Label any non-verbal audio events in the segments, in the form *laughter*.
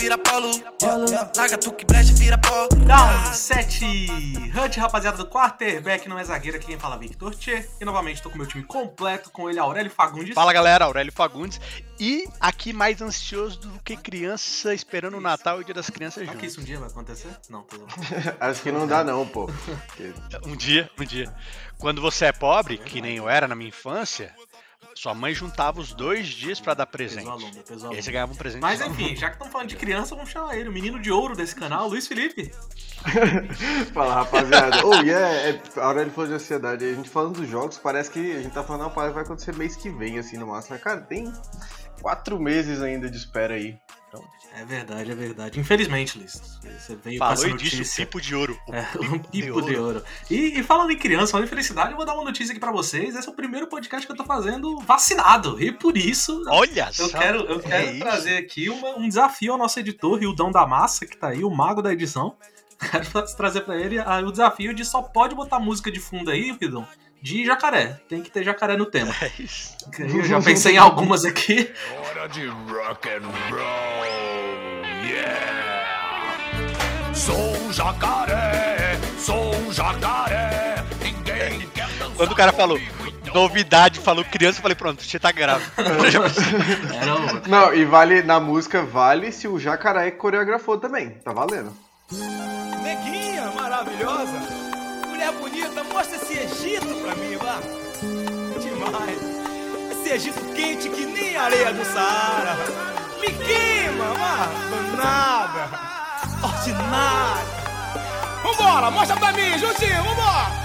vira polo. Larga tu que brecha, vira pó. Down 7 Hunt, rapaziada do quarterback, não é zagueiro, aqui quem fala é Victor Tchê. E novamente tô com meu time completo, com ele Aurélio Fagundes. Fala galera, Aurélio Fagundes. E aqui mais ansioso do que criança esperando o Natal e o Dia das Crianças Será que juntos. isso um dia vai acontecer? Não, tô *laughs* Acho que não dá não, pô. *laughs* Um dia, um dia. Quando você é pobre, que nem eu era na minha infância, sua mãe juntava os dois dias pra dar presente. Pesou a longa, pesou a E aí você ganhava um presente. Mas só. enfim, já que estamos falando de criança, vamos chamar ele, o menino de ouro desse canal, Luiz Felipe. *laughs* Fala, rapaziada. Oh, e é, é, a Aurélio falou de ansiedade. A gente falando dos jogos, parece que a gente tá falando uma parada que vai acontecer mês que vem, assim, no máximo. Mas, cara, tem quatro meses ainda de espera aí. É verdade, é verdade. Infelizmente, Luiz, você veio com Falou essa e disse o notícia. pipo de ouro. O É, um pipo *laughs* de ouro. E, e falando em criança, falando em felicidade, eu vou dar uma notícia aqui pra vocês. Esse é o primeiro podcast que eu tô fazendo vacinado. E por isso, Olha eu só. quero, eu é quero isso. trazer aqui uma- um desafio ao nosso editor, Rildão da Massa, que tá aí, o mago da edição. *laughs* Quero trazer pra ele ah, o desafio de só pode botar música de fundo aí, Rildão, de jacaré. Tem que ter jacaré no tema. *laughs* É isso. Eu já pensei em algumas aqui. Hora de rock and roll, yeah! Sou um jacaré, sou um jacaré, ninguém quer dançar Quando o cara falou comigo. novidade, falou criança, eu falei, pronto, você tá grávida. Eu já pensei, Era o... Não, e vale, na música, vale se o Jacaré coreografou também. Tá valendo. Neguinha maravilhosa, mulher bonita, mostra esse Egito pra mim, vá. Demais. Esse Egito quente que nem areia do Saara. Me queima, vá. Danada. Ordinária. Vambora, mostra pra mim, juntinho, vambora.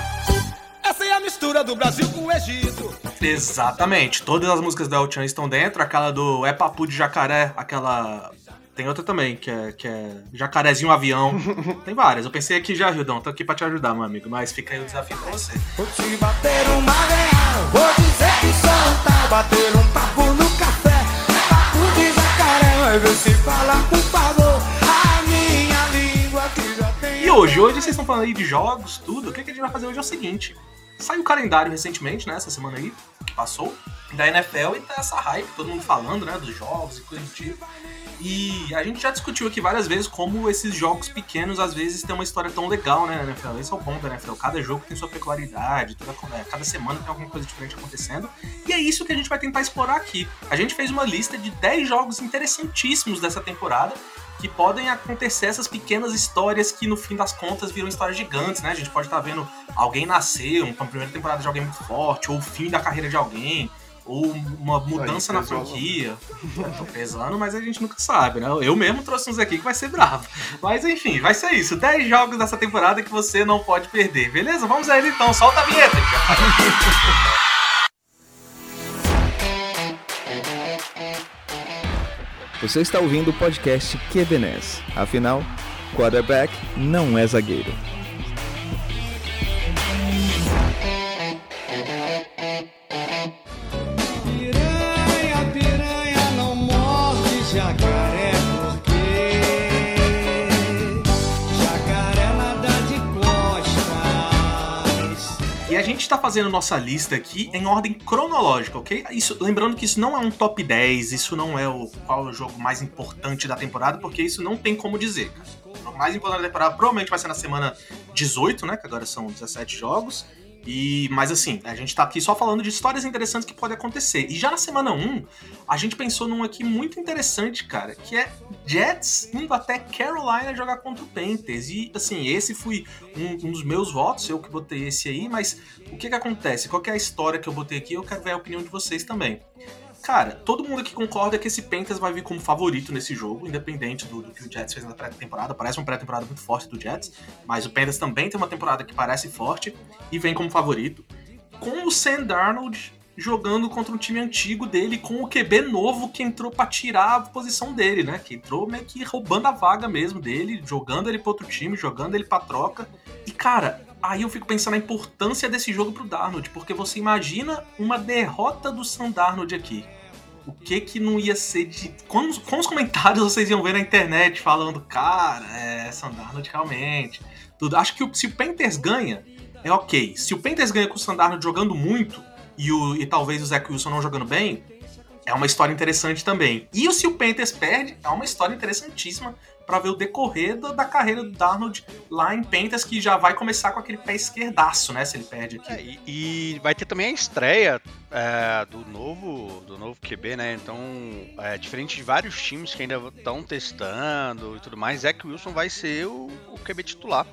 Essa é a mistura do Brasil com o Egito. Exatamente. Todas as músicas do El Chan estão dentro. Aquela do É Papu de Jacaré, aquela. Tem outra também, que é, que é Jacarezinho Avião. *laughs* Tem várias. Eu pensei aqui já, Rildão. Tô aqui pra te ajudar, meu amigo. Mas fica aí o desafio pra você. Vou te bater uma real, vou dizer que um tal. Bater um papo E hoje, hoje vocês estão falando aí de jogos, tudo. O que, que a gente vai fazer hoje é o seguinte: saiu o calendário recentemente, né? Essa semana aí, que passou, da NFL e tá essa hype, todo mundo falando, né? Dos jogos e coisa do tipo. E a gente já discutiu aqui várias vezes como esses jogos pequenos às vezes têm uma história tão legal, né, NFL. Esse é o bom da NFL. Cada jogo tem sua peculiaridade, toda, é, cada semana tem alguma coisa diferente acontecendo. E é isso que a gente vai tentar explorar aqui. A gente fez uma lista de 10 jogos interessantíssimos dessa temporada que podem acontecer essas pequenas histórias que no fim das contas viram histórias gigantes, né? A gente pode estar vendo alguém nascer, uma primeira temporada de alguém muito forte, ou o fim da carreira de alguém, ou uma mudança Aí, na franquia. Tô pesando, mas a gente nunca sabe, né? Eu mesmo trouxe uns aqui que vai ser bravo. Mas enfim, vai ser isso. 10 jogos dessa temporada que você não pode perder, beleza? Vamos a ele então, solta a vinheta. Você está ouvindo o podcast QBNES. Afinal, quarterback não é zagueiro. E a gente tá fazendo nossa lista aqui em ordem cronológica, ok? Isso, lembrando que isso não é um top 10, isso não é o qual é o jogo mais importante da temporada, porque isso não tem como dizer. O mais importante da temporada provavelmente vai ser na semana 18, né? Que agora são 17 jogos. E, mas assim, a gente tá aqui só falando de histórias interessantes que podem acontecer. E já na semana 1, a gente pensou num aqui muito interessante, cara, que é Jets indo até Carolina jogar contra o Panthers. E assim, esse foi um, um dos meus votos, eu que botei esse aí, mas o que que acontece? Qual que é a história que eu botei aqui? Eu quero ver a opinião de vocês também. Cara, todo mundo aqui concorda que esse Panthers vai vir como favorito nesse jogo, independente do, do que o Jets fez na pré-temporada. Parece uma pré-temporada muito forte do Jets, mas o Panthers também tem uma temporada que parece forte e vem como favorito. Com o Sam Darnold jogando contra um time antigo dele, com o QB novo que entrou pra tirar a posição dele, né? Que entrou meio que roubando a vaga mesmo dele, jogando ele pra outro time, jogando ele pra troca. E cara, aí eu fico pensando na importância desse jogo pro Darnold, porque você imagina uma derrota do Sam Darnold aqui. O que que não ia ser de. Quantos, quantos comentários vocês iam ver na internet falando, cara, é, Sam Darnold realmente. Tudo. Acho que o- se o Panthers ganha, é ok. Se o Panthers ganha com o Sam Darnold jogando muito e, o, e talvez o Zach Wilson não jogando bem, é uma história interessante também. E se o Panthers perde, é uma história interessantíssima para ver o decorrer da, da, carreira do Darnold lá em Panthers, que já vai começar com aquele pé esquerdaço, né? Se ele perde aqui. É, e, e, vai ter também a estreia é, do novo do novo QB, né? Então, é, diferente de vários times que ainda estão testando e tudo mais, Zach Wilson vai ser o, o QB titular.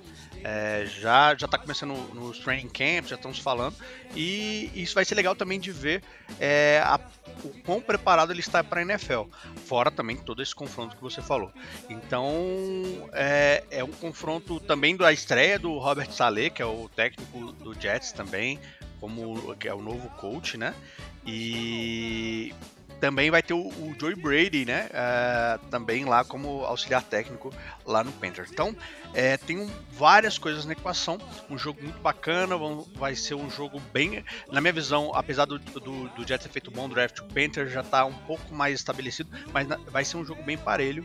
É, já já está começando nos training camps, já estamos falando, e isso vai ser legal também de ver é, a, o quão preparado ele está para a NFL, fora também todo esse confronto que você falou. Então é, é um confronto também da estreia do Robert Saleh, que é o técnico do Jets também, como que é o novo coach, né? E também vai ter o, o Joey Brady, né? Uh, também lá como auxiliar técnico lá no Panthers. Então, é, tem um, várias coisas na equação. Um jogo muito bacana, vai ser um jogo bem. Na minha visão, apesar do, do, do Jets ter feito um bom draft, o Panthers já está um pouco mais estabelecido, mas na, vai ser um jogo bem parelho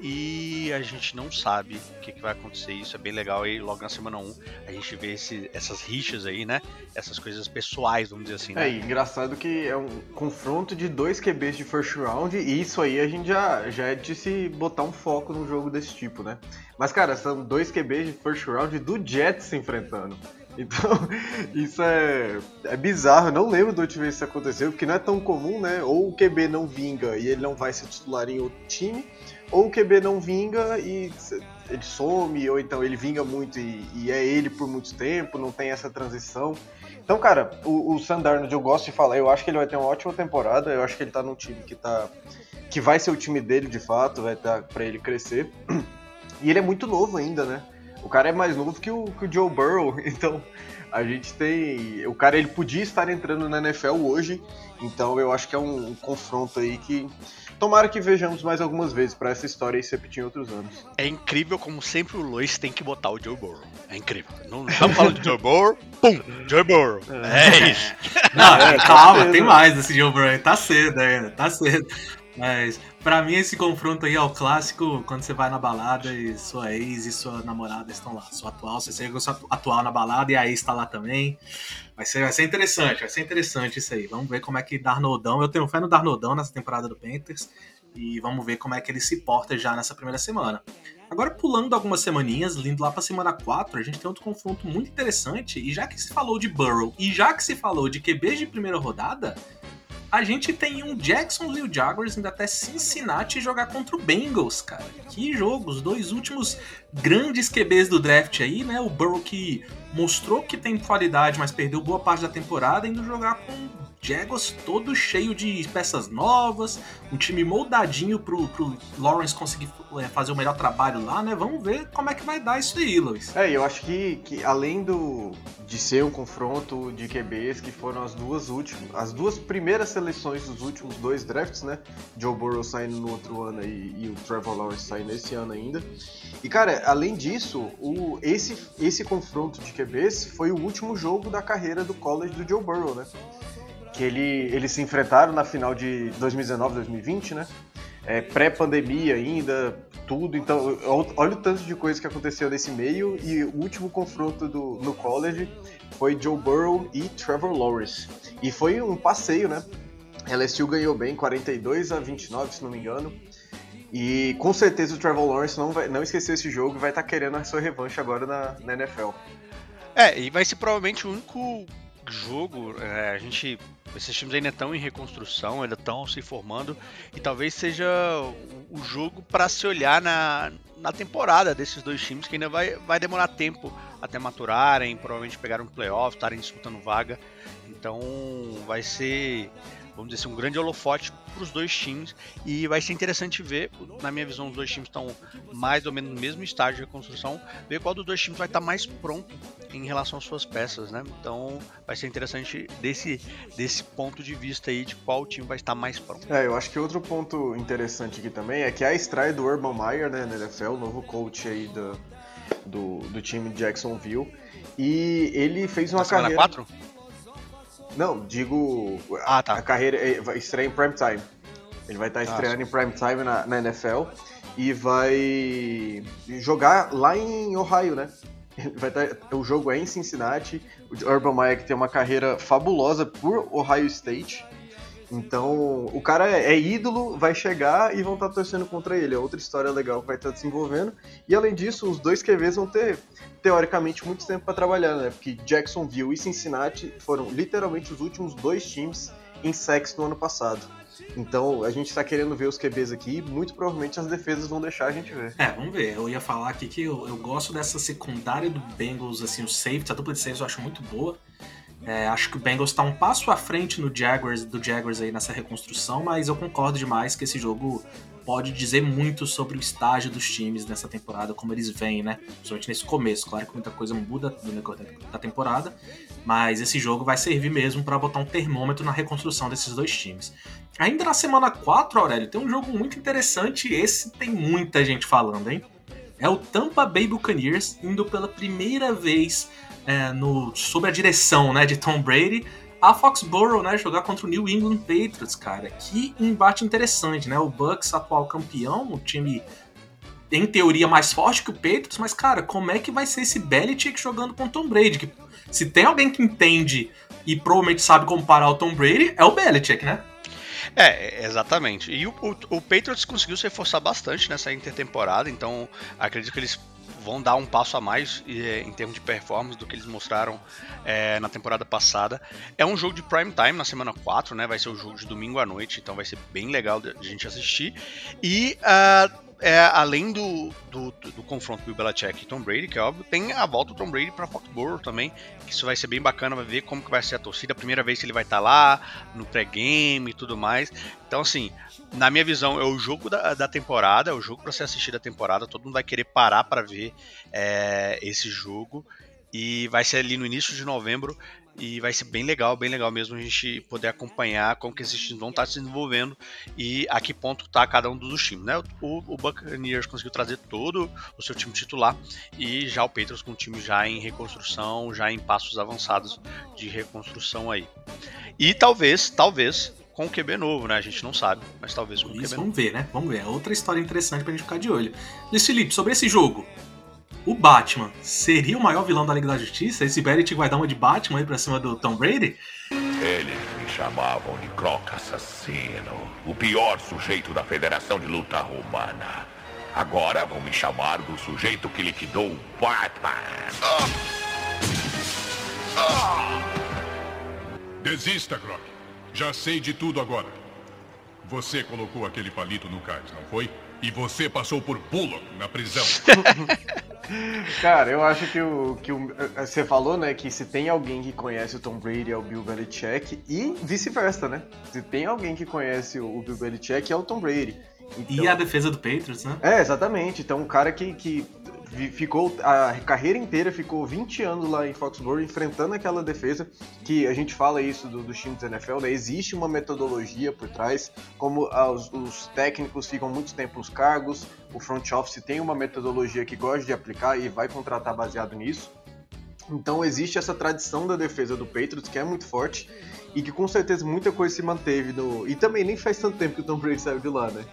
e a gente não sabe o que, que, vai acontecer. Isso é bem legal aí logo na semana 1 a gente vê esse, essas rixas aí, né? Essas coisas pessoais, vamos dizer assim. Né? É, engraçado que é um confronto de dois QBs de first round e isso aí a gente já, já é de se botar um foco num jogo desse tipo, né? Mas, cara, são dois QBs de first round do Jets se enfrentando. Então, *laughs* isso é, é bizarro. Eu não lembro da última vez que isso aconteceu, porque não é tão comum, né? Ou o QB não vinga e ele não vai ser titular em outro time, ou o QB não vinga e ele some, ou então ele vinga muito e, e é ele por muito tempo, não tem essa transição. Então, cara, o, o Sandarnold eu gosto de falar, eu acho que ele vai ter uma ótima temporada, eu acho que ele tá num time que tá. que vai ser o time dele de fato, vai estar tá para ele crescer. *clears throat* E ele é muito novo ainda, né? O cara é mais novo que o, que o Joe Burrow, *laughs* então a gente tem. O cara ele podia estar entrando na NFL hoje, então eu acho que é um, um confronto aí que Tomara que vejamos mais algumas vezes para essa história se repetir em outros anos. É incrível como sempre o Lois tem que botar o Joe Burrow. É incrível. Não estamos falando de Joe Burrow, pum, Joe Burrow. É, é isso. Não, é, calma, tá tem mais desse Joe Burrow. Tá cedo ainda, tá cedo. Mas Pra mim, esse confronto aí é o clássico quando você vai na balada e sua ex e sua namorada estão lá. Sua atual, você chega sua atual na balada e a ex tá lá também. Vai ser, vai ser interessante, vai ser interessante isso aí. Vamos ver como é que Darnodão. Eu tenho fé no Darnodão nessa temporada do Panthers. E vamos ver como é que ele se porta já nessa primeira semana. Agora, pulando algumas semaninhas, lindo lá pra semana 4, a gente tem outro confronto muito interessante. E já que se falou de Burrow e já que se falou de QBs de primeira rodada, a gente tem um Jacksonville Jaguars indo até Cincinnati jogar contra o Bengals, cara. Que jogo! Os dois últimos grandes QBs do draft aí, né? O Burrow que mostrou que tem qualidade, mas perdeu boa parte da temporada, indo jogar com Jaguars todo cheio de peças novas, um time moldadinho pro, pro Lawrence conseguir é, fazer o melhor trabalho lá, né? Vamos ver como é que vai dar isso aí, Luiz. É, eu acho que, que além do de ser um confronto de QBs que foram as duas últimas, as duas primeiras seleções dos últimos dois drafts, né? Joe Burrow saindo no outro ano e, e o Trevor Lawrence saindo esse ano ainda. E cara, além disso, o, esse, esse confronto de QBs foi o último jogo da carreira do college do Joe Burrow, né? Que ele, eles se enfrentaram na final de 2019, 2020, né? É, Pré-pandemia ainda, tudo. Então, olha o tanto de coisa que aconteceu nesse meio. E o último confronto do, no college foi Joe Burrow e Trevor Lawrence. E foi um passeio, né? LSU ganhou bem, 42 a 29, se não me engano. E com certeza o Trevor Lawrence não, vai, não esqueceu esse jogo e vai estar tá querendo a sua revanche agora na, na NFL. É, e vai ser provavelmente o único jogo, é, a gente. Esses times ainda estão em reconstrução, ainda estão se formando, e talvez seja o, o jogo para se olhar na, na temporada desses dois times, que ainda vai, vai demorar tempo até maturarem, provavelmente pegar um playoff, estarem disputando vaga. Então vai ser vamos dizer assim, um grande holofote para os dois times e vai ser interessante ver, na minha visão, os dois times estão mais ou menos no mesmo estágio de reconstrução, ver qual dos dois times vai estar mais pronto em relação às suas peças, né? Então vai ser interessante desse, desse ponto de vista aí de qual time vai estar mais pronto. É, eu acho que outro ponto interessante aqui também é que a estreia do Urban Meyer, né, na NFL, o novo coach aí do, do, do time de Jacksonville, e ele fez uma na carreira... 4? Não, digo ah, tá. a carreira é, vai estreia em prime time. Ele vai estar tá estreando ah, em prime time na, na, NFL e vai jogar lá em Ohio, né? Vai estar, tá, o jogo é em Cincinnati. O Urban Meyer que tem uma carreira fabulosa por Ohio State. Então, o cara é, ídolo, vai chegar e vão estar torcendo contra ele. É outra história legal que vai estar desenvolvendo. E além disso, os dois QVs vão ter, teoricamente, muito tempo para trabalhar, né? Porque Jacksonville e Cincinnati foram literalmente os últimos dois times em sex no ano passado. Então, a gente está querendo ver os QBs aqui muito provavelmente as defesas vão deixar a gente ver. É, vamos ver. Eu ia falar aqui que eu, eu gosto dessa secundária do Bengals, assim, o safety, a dupla de safety eu acho muito boa. É, acho que o Bengals está um passo à frente no Jaguars, do Jaguars aí nessa reconstrução, mas eu concordo demais que esse jogo pode dizer muito sobre o estágio dos times nessa temporada, como eles vêm, né? Principalmente nesse começo. Claro que muita coisa muda da temporada, mas esse jogo vai servir mesmo para botar um termômetro na reconstrução desses dois times. Ainda na semana 4, Aurélio, tem um jogo muito interessante, esse tem muita gente falando, hein? É o Tampa Bay Buccaneers indo pela primeira vez é, no, sob a direção né, de Tom Brady a Foxborough, né, jogar contra o New England Patriots, cara. Que embate interessante, né? O Bucks, atual campeão, o time em teoria mais forte que o Patriots, mas cara, como é que vai ser esse Belichick jogando com o Tom Brady? Que, se tem alguém que entende e provavelmente sabe comparar o Tom Brady, é o Belichick, né? É, exatamente. E o, o, o Patriots conseguiu se reforçar bastante nessa intertemporada, então acredito que eles vão dar um passo a mais é, em termos de performance do que eles mostraram é, na temporada passada. É um jogo de prime time na semana 4, né? Vai ser o jogo de domingo à noite, então vai ser bem legal de gente assistir. E uh, é, além do, do, do, confronto Bill Belichick e Tom Brady, que é óbvio, tem a volta do Tom Brady para Foxborough também, que isso vai ser bem bacana, vai ver como que vai ser a torcida, a primeira vez que ele vai estar tá lá, no pré-game e tudo mais. Então, assim, na minha visão, é o jogo da, da temporada, é o jogo para ser assistido a temporada, todo mundo vai querer parar para ver é, esse jogo. E vai ser ali no início de novembro e vai ser bem legal, bem legal mesmo a gente poder acompanhar como que esses times vão estar se desenvolvendo e a que ponto está cada um dos times, né? O, o Buccaneers conseguiu trazer todo o seu time titular e já o Patriots com o time já em reconstrução, já em passos avançados de reconstrução aí. E talvez, talvez com o QB novo, né? A gente não sabe, mas talvez com o QB Isso, novo. Vamos ver, né? Vamos ver. É outra história interessante pra gente ficar de olho. Luiz Felipe, sobre esse jogo, o Batman seria o maior vilão da Liga da Justiça? Esse Belichick vai dar uma de Batman aí pra cima do Tom Brady? Eles me chamavam de Croc Assassino, o pior sujeito da Federação de Luta Romana. Agora vão me chamar do sujeito que liquidou o Batman. Desista, Croc. Já sei de tudo agora. Você colocou aquele palito no cais, não foi? E você passou por Bullock na prisão. *laughs* Cara, eu acho que o que o, eh, você falou, né, que se tem alguém que conhece o Tom Brady é o Bill Belichick e vice-versa, né? Se tem alguém que conhece o Bill Belichick é o Tom Brady. Então, e a defesa do Patriots, né? É, exatamente. Então, um cara que, que ficou a carreira inteira ficou 20 anos lá em Foxborough enfrentando aquela defesa que a gente fala isso dos do times da NFL, né? Existe uma metodologia por trás, como os, os, técnicos ficam muito tempo nos cargos, o front office tem uma metodologia que gosta de aplicar e vai contratar baseado nisso. Então existe essa tradição da defesa do Patriots que é muito forte e que com certeza muita coisa se manteve no e também nem faz tanto tempo que o Tom Brady saiu de lá, né?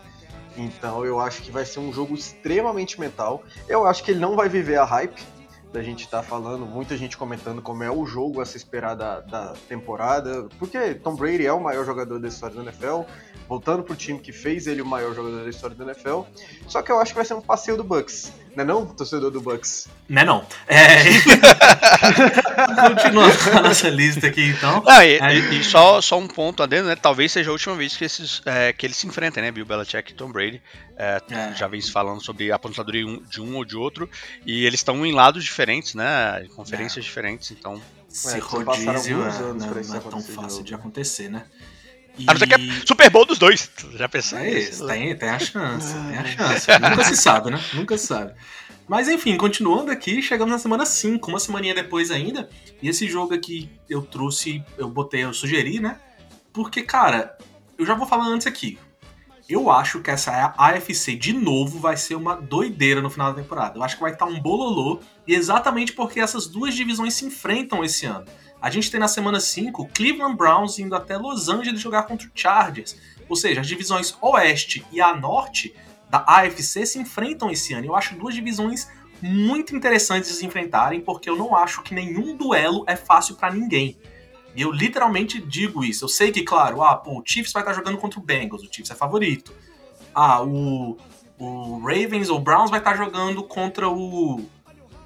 Então eu acho que vai ser um jogo extremamente mental. Eu acho que ele não vai viver a hype da gente estar tá falando, muita gente comentando como é o jogo a se esperar da, da temporada, porque Tom Brady é o maior jogador da história da NFL, voltando pro time que fez ele o maior jogador da história da NFL. Só que eu acho que vai ser um passeio do Bucks. Não é não, torcedor do Bucks? Não é não. É... *laughs* Continuando a nossa lista aqui, então. Ah, e, e, só, só um ponto adendo, né? Talvez seja a última vez que, esses, é, que eles se enfrentem, né? Bill Belichick e Tom Brady. É, é. Já vem se falando sobre a aposentadoria de um ou de outro. E eles estão em lados diferentes, né? Em conferências é. diferentes, então... Se rodízio é, não, não é tão fácil de acontecer, né? E... A não ser que é Super Bowl dos dois. Já pensou? É isso, tem, tem a chance. tem a chance. Nunca se sabe, né? Nunca se sabe. Mas enfim, continuando aqui, chegamos na semana 5, uma semaninha depois ainda. E esse jogo aqui eu trouxe, eu botei, eu sugeri, né? Porque, cara, eu já vou falar antes aqui. Eu acho que essa AFC de novo vai ser uma doideira no final da temporada. Eu acho que vai estar um bololô, e exatamente porque essas duas divisões se enfrentam esse ano. A gente tem na semana 5 o Cleveland Browns indo até Los Angeles jogar contra o Chargers. Ou seja, as divisões Oeste e a Norte da AFC se enfrentam esse ano. Eu acho duas divisões muito interessantes de se enfrentarem, porque eu não acho que nenhum duelo é fácil para ninguém. E eu literalmente digo isso. Eu sei que, claro, ah, pô, o Chiefs vai estar jogando contra o Bengals, o Chiefs é favorito. Ah, o, o Ravens ou Browns vai estar jogando contra o,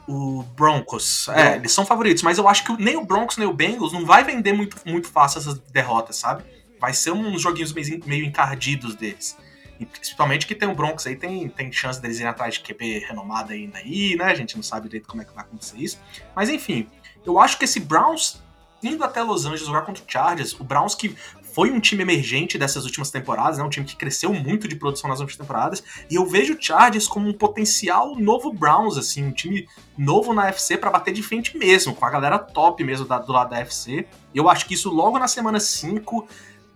o Broncos. É, eles são favoritos, mas eu acho que nem o Broncos nem o Bengals não vai vender muito, muito fácil essas derrotas, sabe? Vai ser uns joguinhos meio, encardidos deles. E principalmente que tem o Broncos aí, tem, tem chance deles irem atrás de QB renomado ainda aí, né? A gente não sabe direito como é que vai acontecer isso. Mas enfim, eu acho que esse Browns indo até Los Angeles jogar contra o Chargers, o Browns que foi um time emergente dessas últimas temporadas, né? Um time que cresceu muito de produção nas últimas temporadas. E eu vejo o Chargers como um potencial novo Browns, assim, um time novo na FC para bater de frente mesmo, com a galera top mesmo da, do lado da FC. Eu acho que isso logo na semana 5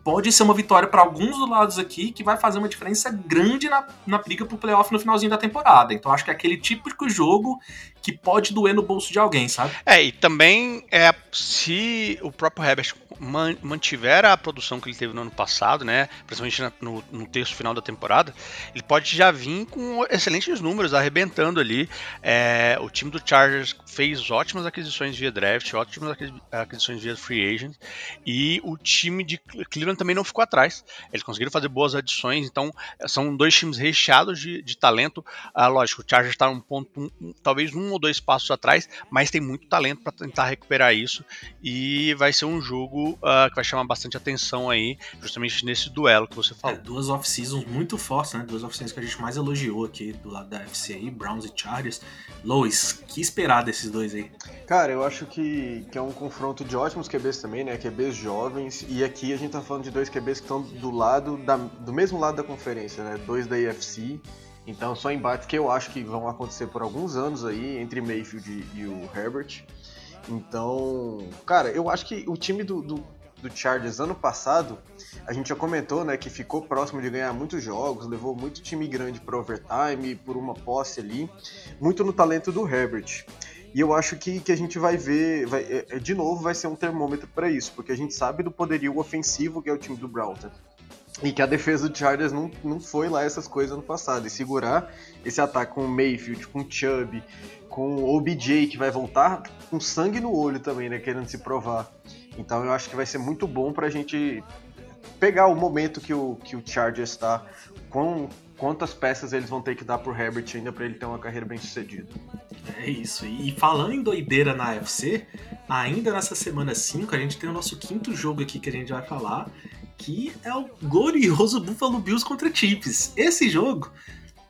pode ser uma vitória para alguns dos lados aqui que vai fazer uma diferença grande na, na briga pro playoff no finalzinho da temporada. Então acho que é aquele típico jogo que pode doer no bolso de alguém, sabe? É, e também é se o próprio Herbert mantiver a produção que ele teve no ano passado, né, principalmente no, no terço final da temporada, ele pode já vir com excelentes números, arrebentando ali. É, o time do Chargers fez ótimas aquisições via draft, ótimas aquisições via free agent, e o time de Cleveland também não ficou atrás. Eles conseguiram fazer boas adições, então são dois times recheados de, de talento. Ah, lógico, o Chargers está um ponto, um, talvez um ou dois passos atrás, mas tem muito talento para tentar recuperar isso e vai ser um jogo uh, que vai chamar bastante atenção aí, justamente nesse duelo que você falou. É, duas off-seasons muito fortes, né? Duas off-seasons que a gente mais elogiou aqui do lado da FC aí, Browns e Chargers. Lois, que esperar desses dois aí? Cara, eu acho que, que é um confronto de ótimos QBs também, né? QBs jovens. E aqui a gente tá falando de dois QBs que estão do lado da, do mesmo lado da conferência, né? Dois da AFC. Então são embates que eu acho que vão acontecer por alguns anos aí entre Mayfield e o Herbert. Então, cara, eu acho que o time do, do, do, Chargers ano passado, a gente já comentou, né, que ficou próximo de ganhar muitos jogos, levou muito time grande para overtime, por uma posse ali, muito no talento do Herbert. E eu acho que, que a gente vai ver, vai, é, é, de novo, vai ser um termômetro para isso, porque a gente sabe do poderio ofensivo que é o time do Browns. Né? E que a defesa do Chargers não, não foi lá essas coisas no passado. E segurar esse ataque com o Mayfield, com o Chubb, com o OBJ que vai voltar com sangue no olho também, né? Querendo se provar. Então eu acho que vai ser muito bom pra gente pegar o momento que o, que o Chargers está, com quantas peças eles vão ter que dar pro Herbert ainda para ele ter uma carreira bem sucedida. É isso. E falando em doideira na UFC, ainda nessa semana 5 a gente tem o nosso quinto jogo aqui que a gente vai falar, que é o glorioso Buffalo Bills contra Chiefs. Esse jogo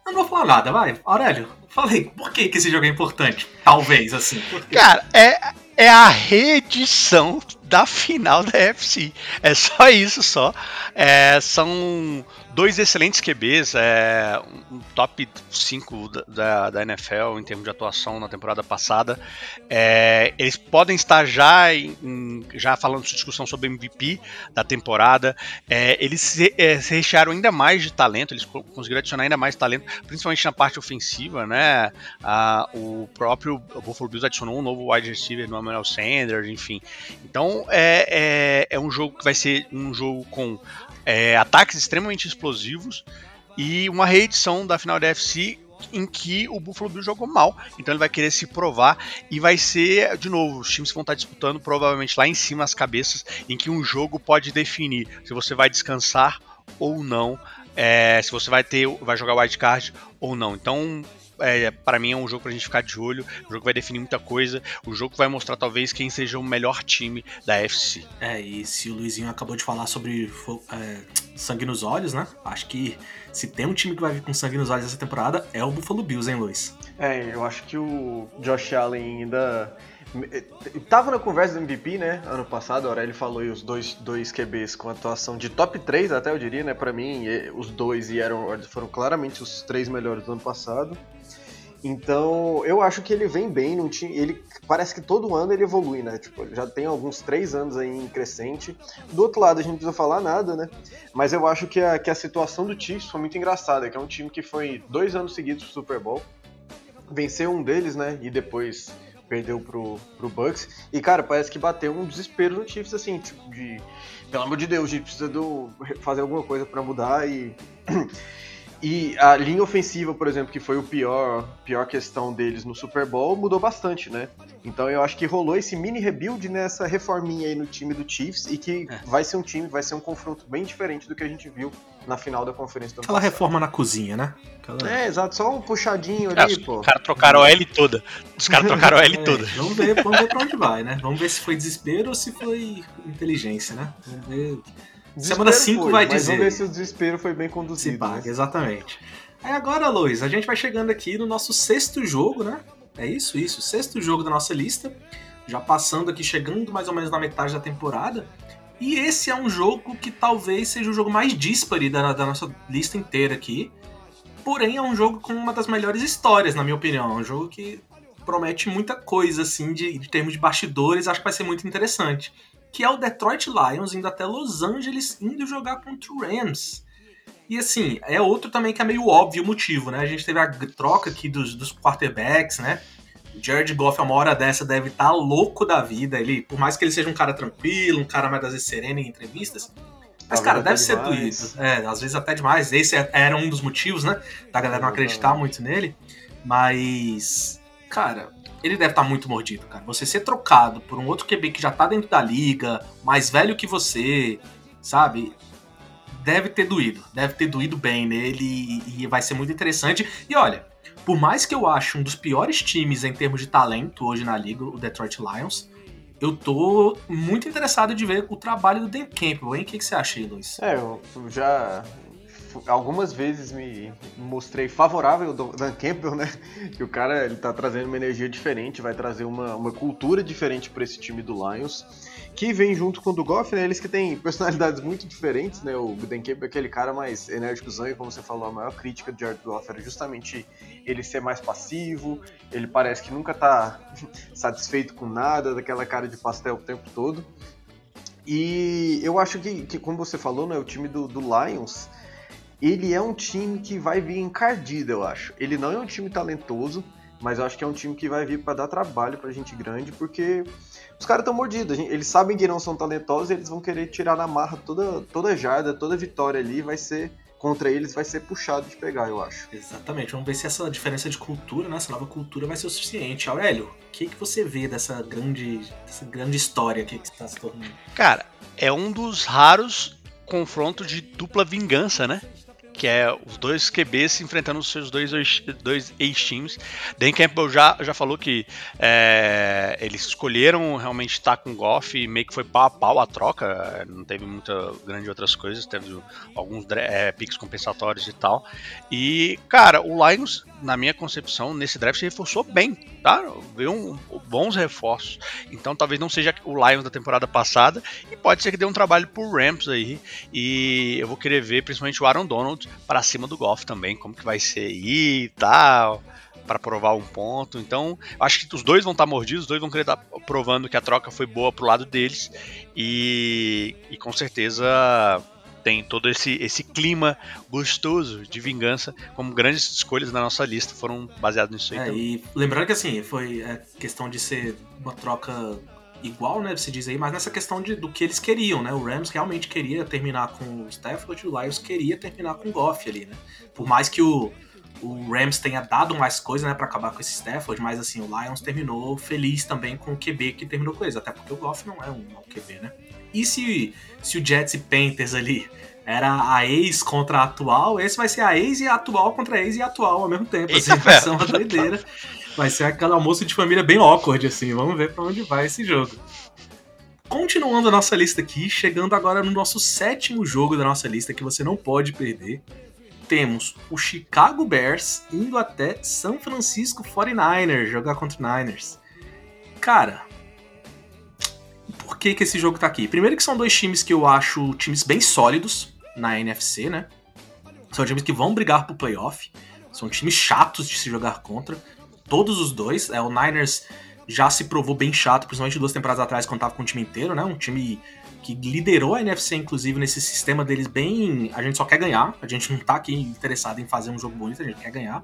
eu não vou falar nada, vai. Aurélio, falei, por que, que esse jogo é importante? Talvez, assim. Cara, é, é a reedição da final da FC. É só isso, só. É, são dois excelentes QBs, é, um top 5 da, da, NFL em termos de atuação na temporada passada. É, eles podem estar já, em, já falando sua discussão sobre MVP da temporada. É, eles se, é, se, rechearam ainda mais de talento, eles conseguiram adicionar ainda mais talento, principalmente na parte ofensiva. Né? A, o próprio Buffalo Bills adicionou um novo wide receiver no Emmanuel Sanders, enfim. Então é, é, é um jogo que vai ser um jogo com é, ataques extremamente explosivos e uma reedição da final da FC em que o Buffalo Bills jogou mal, então ele vai querer se provar e vai ser, de novo, os times vão estar disputando provavelmente lá em cima as cabeças, em que um jogo pode definir se você vai descansar ou não, é, se você vai ter, vai jogar wildcard ou não. Então é, para mim é um jogo pra gente ficar de olho. O jogo vai definir muita coisa. O jogo vai mostrar talvez quem seja o melhor time da FC. É, e se o Luizinho acabou de falar sobre é, sangue nos olhos, né? Acho que se tem um time que vai vir com sangue nos olhos essa temporada é o Buffalo Bills, hein, Luiz? É, eu acho que o Josh Allen ainda Tava na conversa do MVP, né? Ano passado, a Aurélio falou aí os dois, dois QBs com atuação de top 3, até eu diria, né? Pra mim, os dois eram, foram claramente os três melhores do ano passado. Então, eu acho que ele vem bem, não tinha, ele parece que todo ano ele evolui, né? Tipo, já tem alguns três anos aí em crescente. Do outro lado, a gente não precisa falar nada, né? Mas eu acho que a, que a situação do Chiefs foi muito engraçada, que é um time que foi dois anos seguidos pro Super Bowl, venceu um deles, né? E depois perdeu pro, pro Bucks. E, cara, parece que bateu um desespero no Chiefs, assim, tipo, de. Pelo amor de Deus, a gente precisa do, fazer alguma coisa para mudar e. *clears throat* E a linha ofensiva, por exemplo, que foi o pior, pior questão deles no Super Bowl, mudou bastante, né? Então eu acho que rolou esse mini rebuild nessa reforminha aí no time do Chiefs e que É. vai ser um time, vai ser um confronto bem diferente do que a gente viu na final da conferência do ano Aquela passado. reforma na cozinha, né? Aquela... É, exato, só um puxadinho ali, pô. os caras trocaram a L toda. Os caras trocaram a L *laughs* É, toda. vamos ver, vamos ver pra onde vai, né? Vamos ver se foi desespero ou se foi inteligência, né? Vamos ver. Semana Desespero 5 foi, vai mas dizer. Vamos ver se o desespero foi bem Se conduzido. paga, né? exatamente. Aí agora, Luiz, a gente vai chegando aqui no nosso sexto jogo, né? É isso, isso. Sexto jogo da nossa lista. Já passando aqui, chegando mais ou menos na metade da temporada. E esse é um jogo que talvez seja o jogo mais díspare da, da nossa lista inteira aqui. Porém, é um jogo com uma das melhores histórias, na minha opinião. É um jogo que promete muita coisa, assim, de, de termos de bastidores. Acho que vai ser muito interessante. Que é o Detroit Lions indo até Los Angeles, indo jogar contra o Rams. E assim, é outro também que é meio óbvio o motivo, né? A gente teve a troca aqui dos, dos quarterbacks, né? O Jared Goff, a uma hora dessa, deve estar louco da vida. Ele, por mais que ele seja um cara tranquilo, um cara mais às vezes sereno em entrevistas, mas, cara, deve ser doído. É, às vezes até demais. Esse é- era um dos motivos, né? Da galera não acreditar muito nele. Mas, cara, ele deve estar muito mordido, cara. Você ser trocado por um outro QB que já tá dentro da liga, mais velho que você, sabe? Deve ter doído. Deve ter doído bem nele e, vai ser muito interessante. E olha, por mais que eu ache um dos piores times em termos de talento hoje na liga, o Detroit Lions, eu tô muito interessado de ver o trabalho do Dan Campbell, hein? O que, que você acha aí, Luiz? É, eu já algumas vezes me mostrei favorável ao Dan Campbell, né? Que o cara ele tá trazendo uma energia diferente, vai trazer uma, uma cultura diferente para esse time do Lions, que vem junto com o do Goff, né? Eles que têm personalidades muito diferentes, né? O Dan Campbell é aquele cara mais enérgicozão e como você falou, a maior crítica do Jared Goff era justamente ele ser mais passivo, ele parece que nunca tá *laughs* satisfeito com nada, daquela cara de pastel o tempo todo. E eu acho que, que como você falou, né, o time do, do Lions, ele é um time que vai vir encardido, eu acho. Ele não é um time talentoso, mas eu acho que é um time que vai vir para dar trabalho pra gente grande, porque os caras estão mordidos. Eles sabem que não são talentosos e eles vão querer tirar na marra toda, toda jarda, toda vitória ali vai ser contra eles, vai ser puxado de pegar, eu acho. Exatamente, vamos ver se essa diferença de cultura, né, essa nova cultura vai ser o suficiente. Aurélio, o que, que você vê dessa grande, dessa grande história aqui que está se tornando? Cara, é um dos raros confrontos de dupla vingança, né? Que é os dois QBs se enfrentando os seus dois, dois ex-times. Dan Campbell já, já falou que é, eles escolheram realmente estar com o Goff e meio que foi pau a pau a troca. Não teve muita grande outras coisas, teve alguns é, picks compensatórios e tal. E, cara, o Lions, na minha concepção, nesse draft se reforçou bem, tá? Veio um, bons reforços. Então talvez não seja o Lions da temporada passada e pode ser que dê um trabalho pro Rams aí. E eu vou querer ver principalmente o Aaron Donald para cima do Goff também, como que vai ser aí e tal, para provar um ponto. Então, acho que os dois vão estar mordidos, os dois vão querer estar provando que a troca foi boa pro lado deles e, e com certeza tem todo esse, esse clima gostoso de vingança, como grandes escolhas na nossa lista foram baseadas nisso aí É, e lembrando que assim, foi é, questão de ser uma troca igual, né? Você diz aí, mas nessa questão de, do que eles queriam, né? O Rams realmente queria terminar com o Stafford e o Lions queria terminar com o Goff ali, né? Por mais que o, o Rams tenha dado mais coisa, né, pra acabar com esse Stafford, mas assim, o Lions terminou feliz também com o QB que terminou com eles, até porque o Goff não é um mau QB, né? E se, se o Jets e Panthers ali era a ex contra a atual, esse vai ser a ex e a atual contra a ex e a atual ao mesmo tempo. Assim, *laughs* vai ser uma doideira. Vai ser aquele almoço de família bem awkward, assim. Vamos ver pra onde vai esse jogo. Continuando a nossa lista aqui, chegando agora no nosso sétimo jogo da nossa lista que você não pode perder. Temos o Chicago Bears indo até São Francisco 49ers jogar contra o Niners. Cara, por que, que esse jogo tá aqui? Primeiro que são dois times que eu acho times bem sólidos na NFC, né? São times que vão brigar pro playoff. São times chatos de se jogar contra. Todos os dois. É, o Niners já se provou bem chato, principalmente duas temporadas atrás, quando tava com o time inteiro, né? Um time que liderou a NFC, inclusive, nesse sistema deles bem. A gente só quer ganhar. A gente não tá aqui interessado em fazer um jogo bonito, a gente quer ganhar.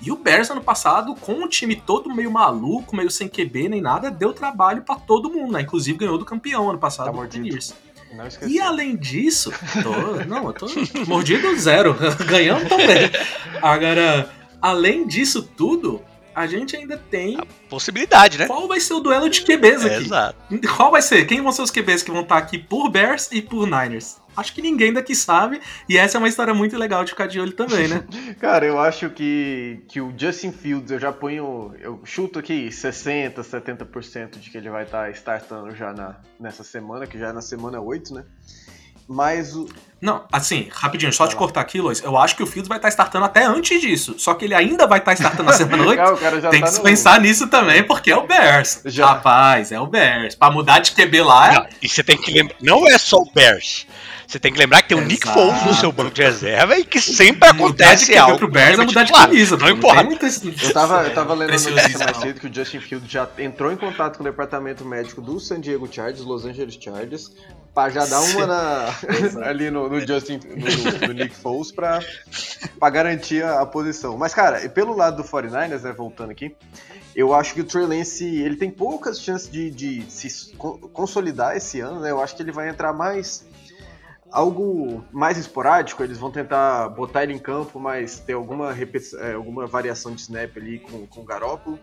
E o Bears, ano passado, com o time todo meio maluco, meio sem QB nem nada, deu trabalho pra todo mundo, né? Inclusive ganhou do campeão ano passado, Tá do. Buccaneers. E além disso, tô, não, eu tô mordido zero, *laughs* ganhamos também. Agora, além disso tudo, a gente ainda tem Possibilidade, né? qual vai ser o duelo de QBs É, aqui. exato. Qual vai ser? Quem vão ser os QBs que vão estar aqui por Bears e por Niners? Acho que ninguém daqui sabe, e essa é uma história muito legal de ficar de olho também, né? *laughs* Cara, eu acho que, que o Justin Fields, eu já ponho. Eu chuto aqui 60%, 70% de que ele vai estar startando já na, nessa semana, que já é na semana 8, né? Mas o. Não, assim, rapidinho, só te cortar aqui, Lois. Eu acho que o Fields vai estar startando até antes disso. Só que ele ainda vai estar startando na *laughs* semana 8. Cara, o cara já Tem tá que se no- pensar nisso também, porque é o Bears. Já. Rapaz, é o Bears. Pra mudar de QB lá, Não, e você tem que lembrar, não é só o Bears. Você tem que lembrar que tem o Nick. Foles no seu banco de reserva e que sempre acontece QB algo. pro Bears é mudar de camisa. Não pô, importa. Eu tava, eu tava lendo a notícia mais não. cedo que o Justin Fields já entrou em contato com o departamento médico do San Diego Chargers, Los Angeles Chargers, pra já dar uma na, *laughs* ali no, no Justin, no, no Nick Foles pra, pra garantir a, a posição. Mas, cara, pelo lado do 49ers, né, voltando aqui, eu acho que o Trey Lance, ele tem poucas chances de, de se co- consolidar esse ano, né? Eu acho que ele vai entrar mais algo mais esporádico, eles vão tentar botar ele em campo, mas ter alguma, é, alguma variação de snap ali com, com o Garoppolo.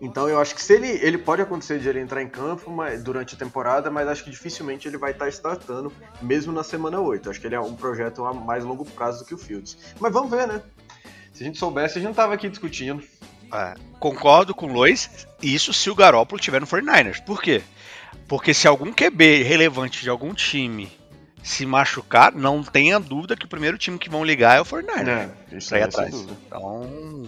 Então eu acho que se ele, ele pode acontecer de ele entrar em campo mas, durante a temporada, mas acho que dificilmente ele vai estar startando, mesmo na semana 8. Acho que ele é um projeto a mais longo prazo do que o Fields. Mas vamos ver, né? Se a gente soubesse, a gente não tava aqui discutindo. É, concordo com o Lois, isso se o Garoppolo tiver no 49ers. Por quê? Porque se algum QB relevante de algum time se machucar, não tenha dúvida que o primeiro time que vão ligar é o 49ers. É, isso aí, sem atrás. dúvida. Então,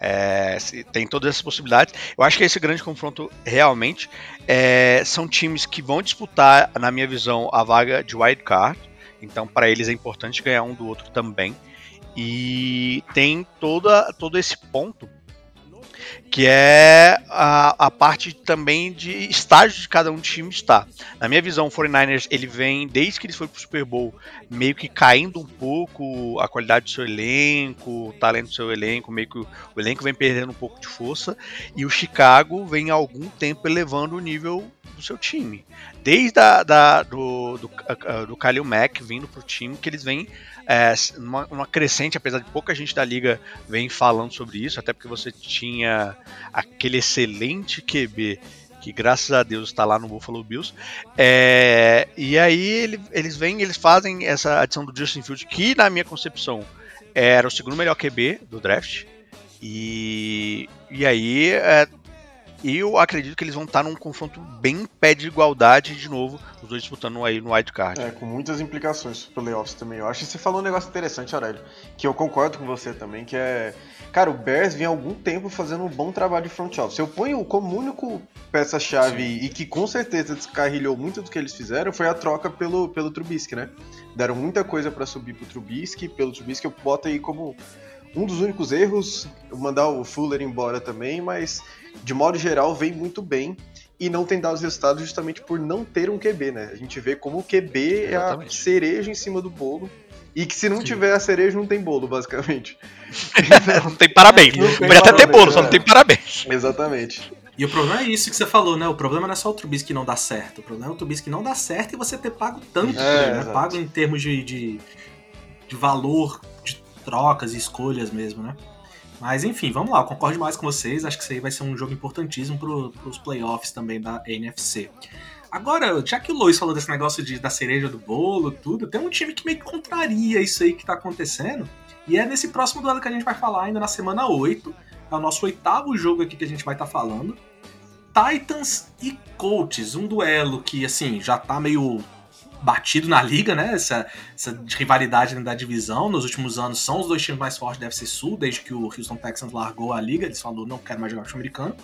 é, tem todas essas possibilidades. Eu acho que esse grande confronto realmente é, são times que vão disputar, na minha visão, a vaga de wild card. Então, para eles é importante ganhar um do outro também. E tem toda, todo esse ponto que é a, a parte também de estágio de cada um time está. Na minha visão, o 49ers ele vem desde que eles foram pro Super Bowl meio que caindo um pouco a qualidade do seu elenco, o talento do seu elenco, meio que o, o elenco vem perdendo um pouco de força e o Chicago vem há algum tempo elevando o nível do seu time. Desde a, da, do, do, do Khalil Mack vindo pro time, que eles vêm é, numa, numa crescente, apesar de pouca gente da liga vem falando sobre isso, até porque você tinha aquele excelente QB que graças a Deus está lá no Buffalo Bills. É, e aí ele- eles vêm, eles fazem essa adição do Justin Fields, que na minha concepção era o segundo melhor QB do draft. E, e aí é, eu acredito que eles vão estar num confronto bem pé de igualdade de novo, os dois disputando aí no wild card. É, com muitas implicações pro playoffs também. Eu acho que você falou um negócio interessante, Aurélio, que eu concordo com você também, que é... Cara, o Bears vem há algum tempo fazendo um bom trabalho de front office. Eu ponho como único peça-chave e que com certeza descarrilhou muito do que eles fizeram foi a troca pelo, pelo Trubisky, né? Deram muita coisa pra subir pro Trubisky, pelo Trubisky eu boto aí como um dos únicos erros, mandar o Fuller embora também, mas de modo geral vem muito bem e não tem dado os resultados justamente por não ter um QB, né? A gente vê como o QB é a Exatamente. cereja em cima do bolo e que se não Sim. tiver a cereja não tem bolo, basicamente. *laughs* Não tem parabéns. Não tem Pode até ter bolo, só é. não tem parabéns. Exatamente. E o problema é isso que você falou, né? O problema não é só o Trubisky não dar certo. O problema é o Trubisky não dar certo e você ter pago tanto É, ele, né? Pago em termos de, de, de valor, trocas e escolhas mesmo, né? Mas enfim, vamos lá, eu concordo mais com vocês. Acho que isso aí vai ser um jogo importantíssimo para os playoffs também da NFC. Agora, já que o Lois falou desse negócio de, da cereja do bolo, tudo, tem um time que meio que contraria isso aí que tá acontecendo. E é nesse próximo duelo que a gente vai falar ainda na semana 8. É o nosso oitavo jogo aqui que a gente vai estar falando. Titans e Colts, um duelo que, assim, já tá meio batido na liga, né? Essa, essa rivalidade da divisão. Nos últimos anos são os dois times mais fortes da FC Sul, desde que o Houston Texans largou a liga. Eles falaram, não quero mais jogar futebol americano.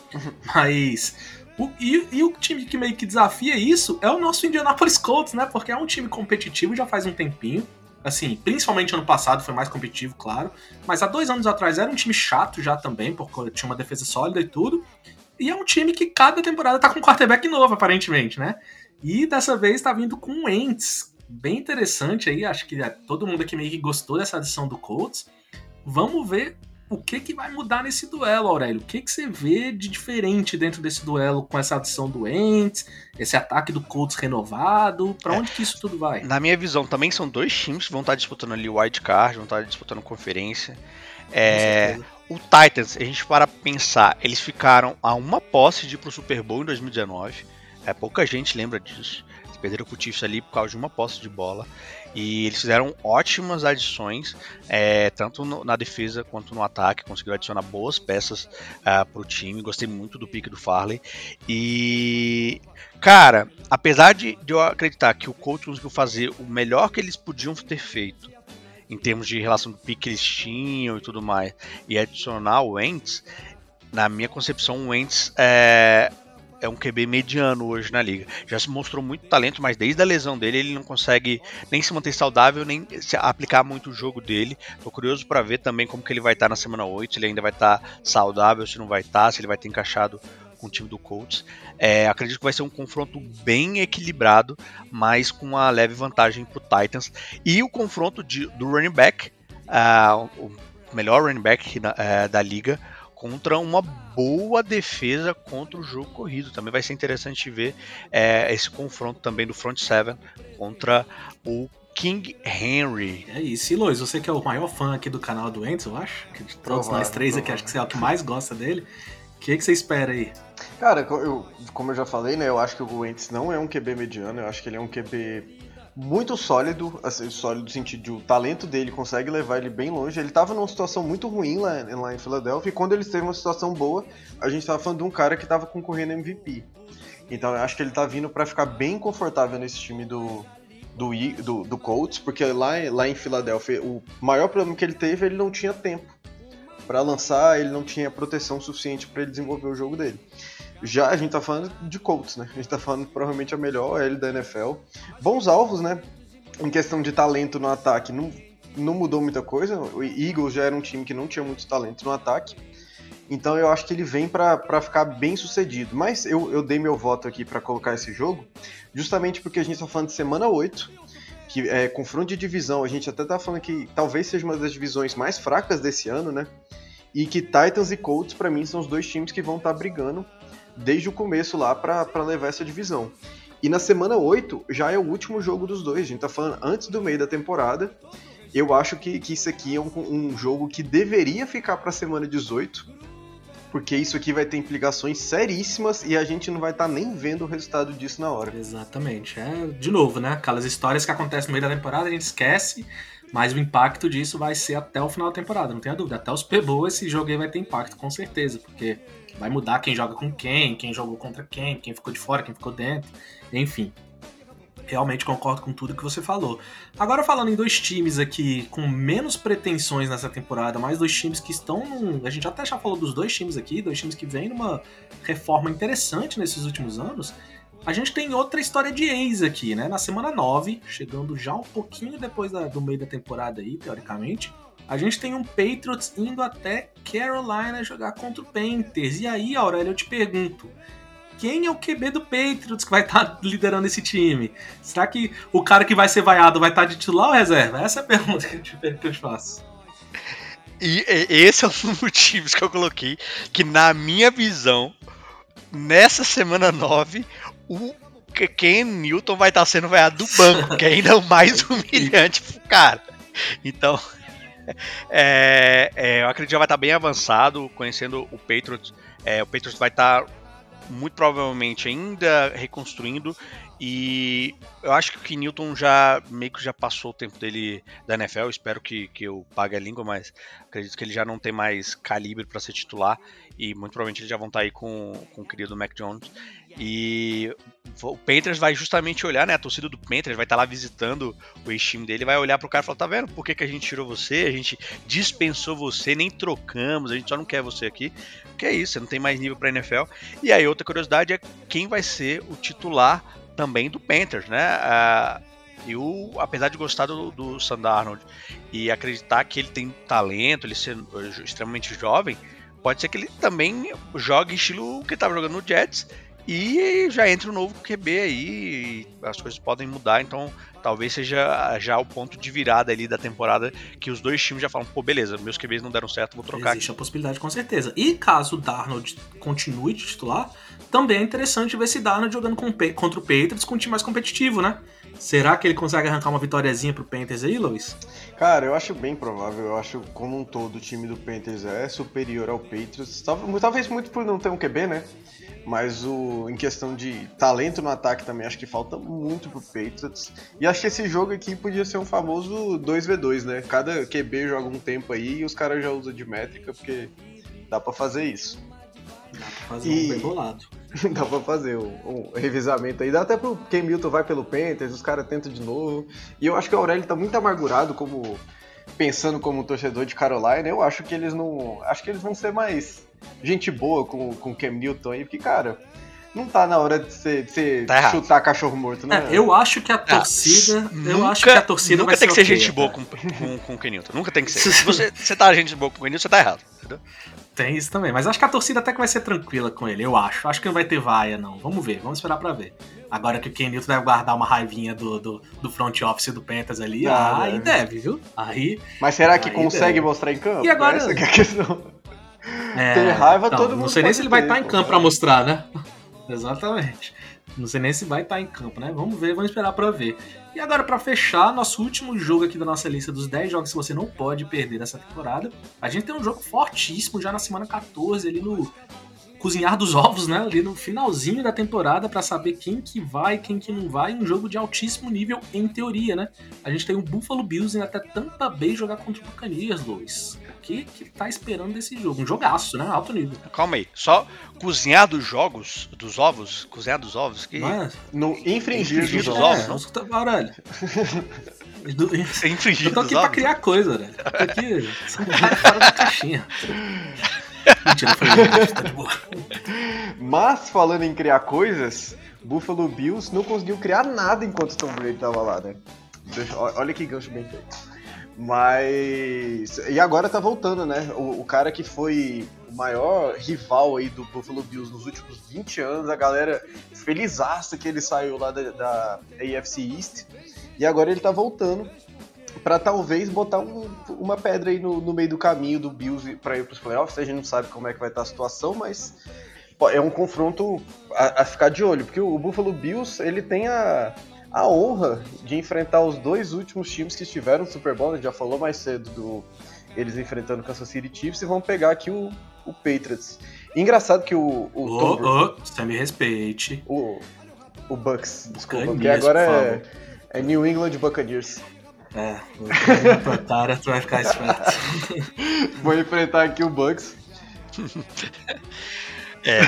Mas. O, e, e o time que meio que desafia isso é o nosso Indianapolis Colts, né? Porque é um time competitivo já faz um tempinho. Assim, principalmente ano passado foi mais competitivo, claro. Mas há dois anos atrás era um time chato já também, porque tinha uma defesa sólida e tudo. E é um time que cada temporada tá com um quarterback novo, aparentemente, né? E dessa vez tá vindo com Ents. Bem interessante aí, acho que é, todo mundo aqui meio que gostou dessa adição do Colts. Vamos ver o que, que vai mudar nesse duelo, Aurélio? O que, que você vê de diferente dentro desse duelo com essa adição do Ents, esse ataque do Colts renovado? Para onde que isso tudo vai? Na minha visão, também são dois times que vão estar disputando ali o Wild Card, vão estar disputando conferência. É, o Titans, a gente para pensar, eles ficaram a uma posse de ir pro Super Bowl em 2019. É, pouca gente lembra disso. Eles perderam pro Chiefs ali por causa de uma posse de bola. E eles fizeram ótimas adições, é, tanto no, na defesa quanto no ataque. Conseguiram adicionar boas peças uh, pro time. Gostei muito do pique do Farley. E, cara, apesar de, de eu acreditar que o coach conseguiu fazer o melhor que eles podiam ter feito em termos de relação do pique que eles tinham e tudo mais, e adicionar o Wentz, na minha concepção, o Wentz é, é um QB mediano hoje na liga. Já se mostrou muito talento, mas desde a lesão dele ele não consegue nem se manter saudável, nem se aplicar muito o jogo dele. Tô curioso para ver também como que ele vai estar tá na semana 8, se ele ainda vai estar tá saudável, se não vai estar, tá, se ele vai ter encaixado com o time do Colts. É, acredito que vai ser um confronto bem equilibrado, mas com uma leve vantagem para Titans. E o confronto de, do running back, uh, o melhor running back uh, da liga, contra uma boa defesa contra o jogo corrido. Também vai ser interessante ver é, esse confronto também do front seven contra o King Henry. É isso. E Lois, você que é o maior fã aqui do canal do Ents, eu acho, que de todos nós três aqui, acho que você é o que mais gosta dele. O que, que você espera aí? Cara, eu, como eu já falei, né, eu acho que o Wentz não é um QB mediano, eu acho que ele é um QB muito sólido, assim, sólido no sentido de o talento dele consegue levar ele bem longe. Ele estava numa situação muito ruim lá, lá em Filadélfia, e quando ele esteve uma situação boa, a gente estava falando de um cara que estava concorrendo MVP. Então eu acho que ele está vindo para ficar bem confortável nesse time do, do, do, do Colts, porque lá, lá em Filadélfia o maior problema que ele teve, ele não tinha tempo para lançar, ele não tinha proteção suficiente para ele desenvolver o jogo dele. Já a gente tá falando de Colts, né? A gente tá falando provavelmente a melhor L da NFL. Bons alvos, né? Em questão de talento no ataque, não, não mudou muita coisa. O Eagles já era um time que não tinha muito talento no ataque. Então eu acho que ele vem para ficar bem sucedido. Mas eu, eu dei meu voto aqui para colocar esse jogo, justamente porque a gente tá falando de semana 8, que é confronto de divisão. A gente até tá falando que talvez seja uma das divisões mais fracas desse ano, né? E que Titans e Colts, para mim, são os dois times que vão estar tá brigando desde o começo lá para levar essa divisão. E na semana 8 já é o último jogo dos dois, a gente tá falando antes do meio da temporada. Eu acho que, que isso aqui é um, um jogo que deveria ficar para a semana 18, porque isso aqui vai ter implicações seríssimas e a gente não vai estar tá nem vendo o resultado disso na hora. Exatamente. É, de novo, né? Aquelas histórias que acontecem no meio da temporada, a gente esquece, mas o impacto disso vai ser até o final da temporada, não tenha dúvida. Até os Bowl esse jogo aí vai ter impacto, com certeza, porque vai mudar quem joga com quem, quem jogou contra quem, quem ficou de fora, quem ficou dentro, enfim. Realmente concordo com tudo que você falou. Agora falando em dois times aqui com menos pretensões nessa temporada, mais dois times que estão num, a gente até já falou dos dois times aqui, dois times que vêm numa reforma interessante nesses últimos anos. A gente tem outra história de ex aqui, né? Na semana 9, chegando já um pouquinho depois da, do meio da temporada aí, teoricamente, a gente tem um Patriots indo até Carolina jogar contra o Panthers. E aí, Aurélio, eu te pergunto: quem é o QB do Patriots que vai estar tá *laughs* liderando esse time? Será que o cara que vai ser vaiado vai estar tá de titular ou reserva? Essa é a pergunta que eu te, faço. E esse é um *laughs* dos motivos que eu coloquei que, na minha visão, nessa semana 9, o Ken Newton vai estar tá sendo vaiado do banco, que é ainda o mais *laughs* humilhante pro cara. Então, *laughs* é, é, eu acredito que já vai estar bem avançado, conhecendo o Patriots. É, o Patriots vai estar muito provavelmente ainda reconstruindo e eu acho que o Newton já meio que já passou o tempo dele da NFL. Espero que, que eu pague a língua, mas acredito que ele já não tem mais calibre para ser titular e muito provavelmente eles já vão estar aí com, com o querido Mac Jones. E o Panthers vai justamente olhar, né? A torcida do Panthers vai estar lá visitando o ex-time dele, vai olhar pro cara e falar: tá vendo por que, que a gente tirou você? A gente dispensou você, nem trocamos, a gente só não quer você aqui. Que é isso, você não tem mais nível pra NFL. E aí, outra curiosidade é quem vai ser o titular também do Panthers, né? Eu, apesar de gostar do, do e acreditar que ele tem talento, ele ser extremamente jovem, pode ser que ele também jogue estilo que estava jogando no Jets E já entra o um novo QB aí, as coisas podem mudar, então talvez seja já o ponto de virada ali da temporada que os dois times já falam, pô, beleza, meus QBs não deram certo, vou trocar. Existe aqui. a possibilidade com certeza. E caso o Darnold continue de titular, também é interessante ver se Darnold jogando com, contra o Patriots com um time mais competitivo, né? Será que ele consegue arrancar uma vitóriazinha pro Panthers aí, Luiz? Cara, eu acho bem provável. Eu acho como um todo o time do Panthers é superior ao Patriots. Talvez muito por não ter um QB, né? Mas o, em questão de talento no ataque também, acho que falta muito pro Patriots. E acho que esse jogo aqui podia ser um famoso 2v2, né? Cada QB joga um tempo aí e os caras já usam de métrica, porque dá para fazer isso. Dá pra fazer e... um bem bolado. *laughs* dá pra fazer um, um, revisamento aí. Dá até pro Ken Milton vai pelo Panthers, os caras tentam de novo. E eu acho que o Aurélio tá muito amargurado como pensando como um torcedor de Carolina. Eu acho que eles não, acho que eles vão ser mais gente boa com com o Cam Newton aí, porque cara, não tá na hora de você, tá chutar cachorro morto, né? É, eu acho que a ah, torcida. Ah, eu nunca, acho que a torcida nunca tem que ser okay, gente boa com, com, com o Kenilton. Nunca tem que ser. *laughs* Se você, você tá gente boa com o Kenilton, você tá errado. Entendeu? Tem isso também. Mas acho que a torcida até que vai ser tranquila com ele, eu acho. Acho que não vai ter vaia, não. Vamos ver, vamos esperar pra ver. Agora que o Ken Newton deve guardar uma raivinha do, do, do front office do Panthers ali, ah, aí deve, viu? Aí. Mas será que consegue deve. mostrar em campo? E agora. Essa é a questão. É, Tem raiva não, todo mundo. Não sei nem se ele vai estar tá em campo pra mostrar, né? *laughs* Exatamente. Não sei nem se vai estar tá em campo, né? Vamos ver, vamos esperar para ver. E agora, para fechar, nosso último jogo aqui da nossa lista dos 10 jogos que você não pode perder dessa temporada, a gente tem um jogo fortíssimo já na semana 14, ali no cozinhar dos ovos, né? Ali no finalzinho da temporada para saber quem que vai, quem que não vai. Um jogo de altíssimo nível em teoria, né? A gente tem o Buffalo Bills e até Tampa Bay jogar contra o Buccaneers, Luiz. O que que tá esperando desse jogo? Um jogaço, né? Alto nível. Calma aí. Só cozinhar dos jogos, dos ovos, cozinhar dos ovos que... Mas, no infringir, infringir dos, dos ovos. *laughs* É, não escuta, Aurélio. Infringir Eu tô aqui pra criar coisa, né? Tô aqui *laughs* fora da caixinha. Mentira, tá. Mas, falando em criar coisas, Buffalo Bills não conseguiu criar nada enquanto Tom Brady tava lá, né? Olha que gancho bem feito. Mas. E agora tá voltando, né? O, o, cara que foi o maior rival aí do Buffalo Bills nos últimos 20 anos, a galera felizaça que ele saiu lá da, da AFC East. E agora ele tá voltando para talvez botar um, uma pedra aí no, no, meio do caminho do Bills para ir para os playoffs. A gente não sabe como é que vai estar a situação, mas é um confronto a, a ficar de olho, porque o Buffalo Bills ele tem a, a honra de enfrentar os dois últimos times que estiveram no Super Bowl. A gente já falou mais cedo do eles enfrentando o Kansas City Chiefs e vão pegar aqui o, o Patriots. Engraçado que o, o oh, Tom oh, você me respeite. O, o Bucks, desculpa, porque agora é, é New England Buccaneers. É, vou tu vai ficar esperto. *laughs* vou enfrentar aqui o Bugs. É,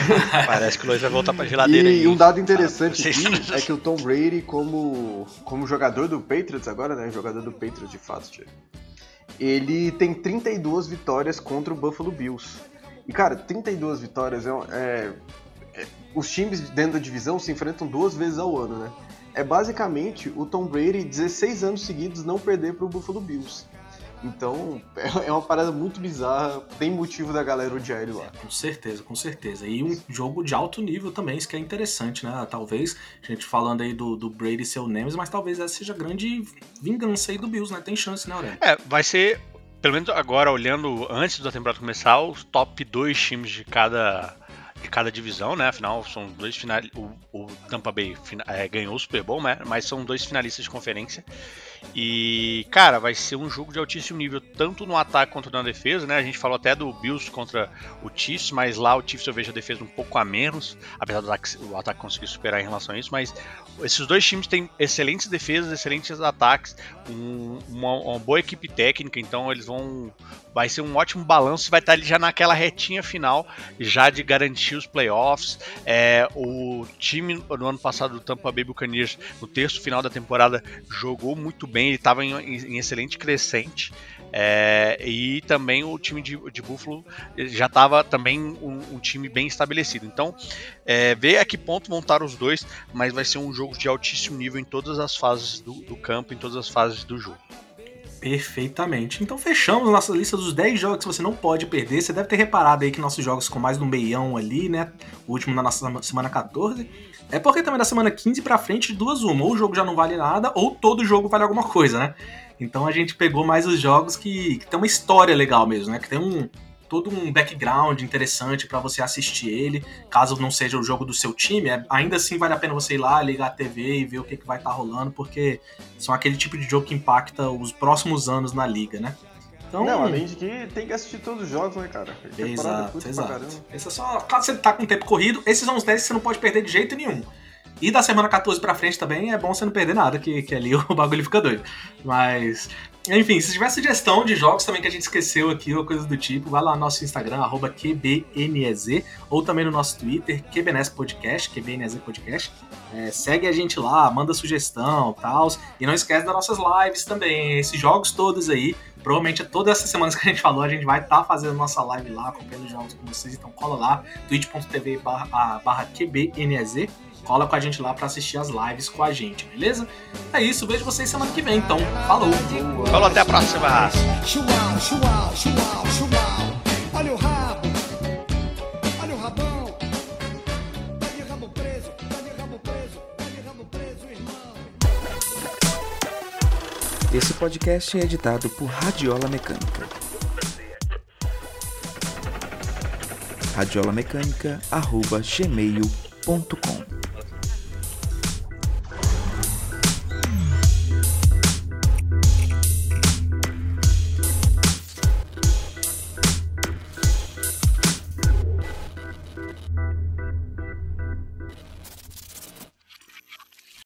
parece que o Luiz vai voltar pra geladeira. E aí. um dado interessante aqui é que o Tom Brady, como, como jogador do Patriots agora, né? Jogador do Patriots de fato, tia, ele tem 32 vitórias contra o Buffalo Bills. E, cara, 32 vitórias é, é, é, Os times dentro da divisão se enfrentam duas vezes ao ano, né? É basicamente o Tom Brady 16 anos seguidos não perder para o Buffalo Bills. Então, *laughs* é uma parada muito bizarra, tem motivo da galera odiar ele lá. É, com certeza, com certeza. E um jogo de alto nível também, isso que é interessante, né? Talvez, a gente falando aí do, do Brady ser o Nemes, mas talvez essa seja a grande vingança aí do Bills, né? Tem chance, né, Aurélio? É, vai ser, pelo menos agora, olhando antes da temporada começar, os top dois times de cada de cada divisão, né? Afinal, são dois finalistas. O, o, Tampa Bay é, ganhou o Super Bowl, né? Mas são dois finalistas de conferência. E, cara, vai ser um jogo de altíssimo nível, tanto no ataque quanto na defesa, né? A gente falou até do Bills contra o Chiefs, mas lá o Chiefs eu vejo a defesa um pouco a menos, apesar do ataque, o ataque conseguir superar em relação a isso. Mas esses dois times têm excelentes defesas, excelentes ataques, um, uma, uma, boa equipe técnica, então eles vão. Vai ser um ótimo balanço vai estar ali já naquela retinha final, já de garantir os playoffs. É, o time no ano passado do Tampa Bay Buccaneers, no terço final da temporada, jogou muito bem, ele estava em, em, excelente crescente. É, e também o time de, de Buffalo já estava também um, um, time bem estabelecido. Então, é, ver a que ponto montar os dois, mas vai ser um jogo de altíssimo nível em todas as fases do, do campo, em todas as fases do jogo. Perfeitamente. Então fechamos nossa lista dos 10 jogos que você não pode perder. Você deve ter reparado aí que nossos jogos com mais de um meião ali, né? O último na nossa semana 14. É porque também da semana 15 pra frente, duas uma. Ou o jogo já não vale nada, ou todo jogo vale alguma coisa, né? Então a gente pegou mais os jogos que, que tem uma história legal mesmo, né? Que tem um, todo um background interessante para você assistir ele, caso não seja o jogo do seu time, é, ainda assim vale a pena você ir lá, ligar a TV e ver o que, que vai estar tá rolando, porque são aquele tipo de jogo que impacta os próximos anos na liga, né? Então, não, além de que tem que assistir todos os jogos, né, cara? Exato, exato. Esse é só, caso você tá com tempo corrido, esses são os 10 que você não pode perder de jeito nenhum. E da semana 14 pra frente também é bom você não perder nada, que, que ali *laughs* o bagulho fica doido. Mas enfim, se tiver sugestão de jogos também que a gente esqueceu aqui ou coisa do tipo, vai lá no nosso Instagram, QBNEZ, ou também no nosso Twitter, QBNEZ Podcast, QBNEZ Podcast. É, segue a gente lá, manda sugestão tal. E não esquece das nossas lives também. Esses jogos todos aí, provavelmente todas essas semanas que a gente falou, a gente vai estar tá fazendo nossa live lá, acompanhando jogos com vocês. Então cola lá, twitch.tv barra QBNEZ cola com a gente lá para assistir as lives com a gente, beleza? É isso, vejo vocês semana que vem, então. Falou! Falou, até a próxima! Olha o rabo, olha o rabão, tá de rabo preso, tá de rabo preso, tá de rabo preso, irmão. Esse podcast é editado por Radiola Mecânica. radiolamecânica.gmail.com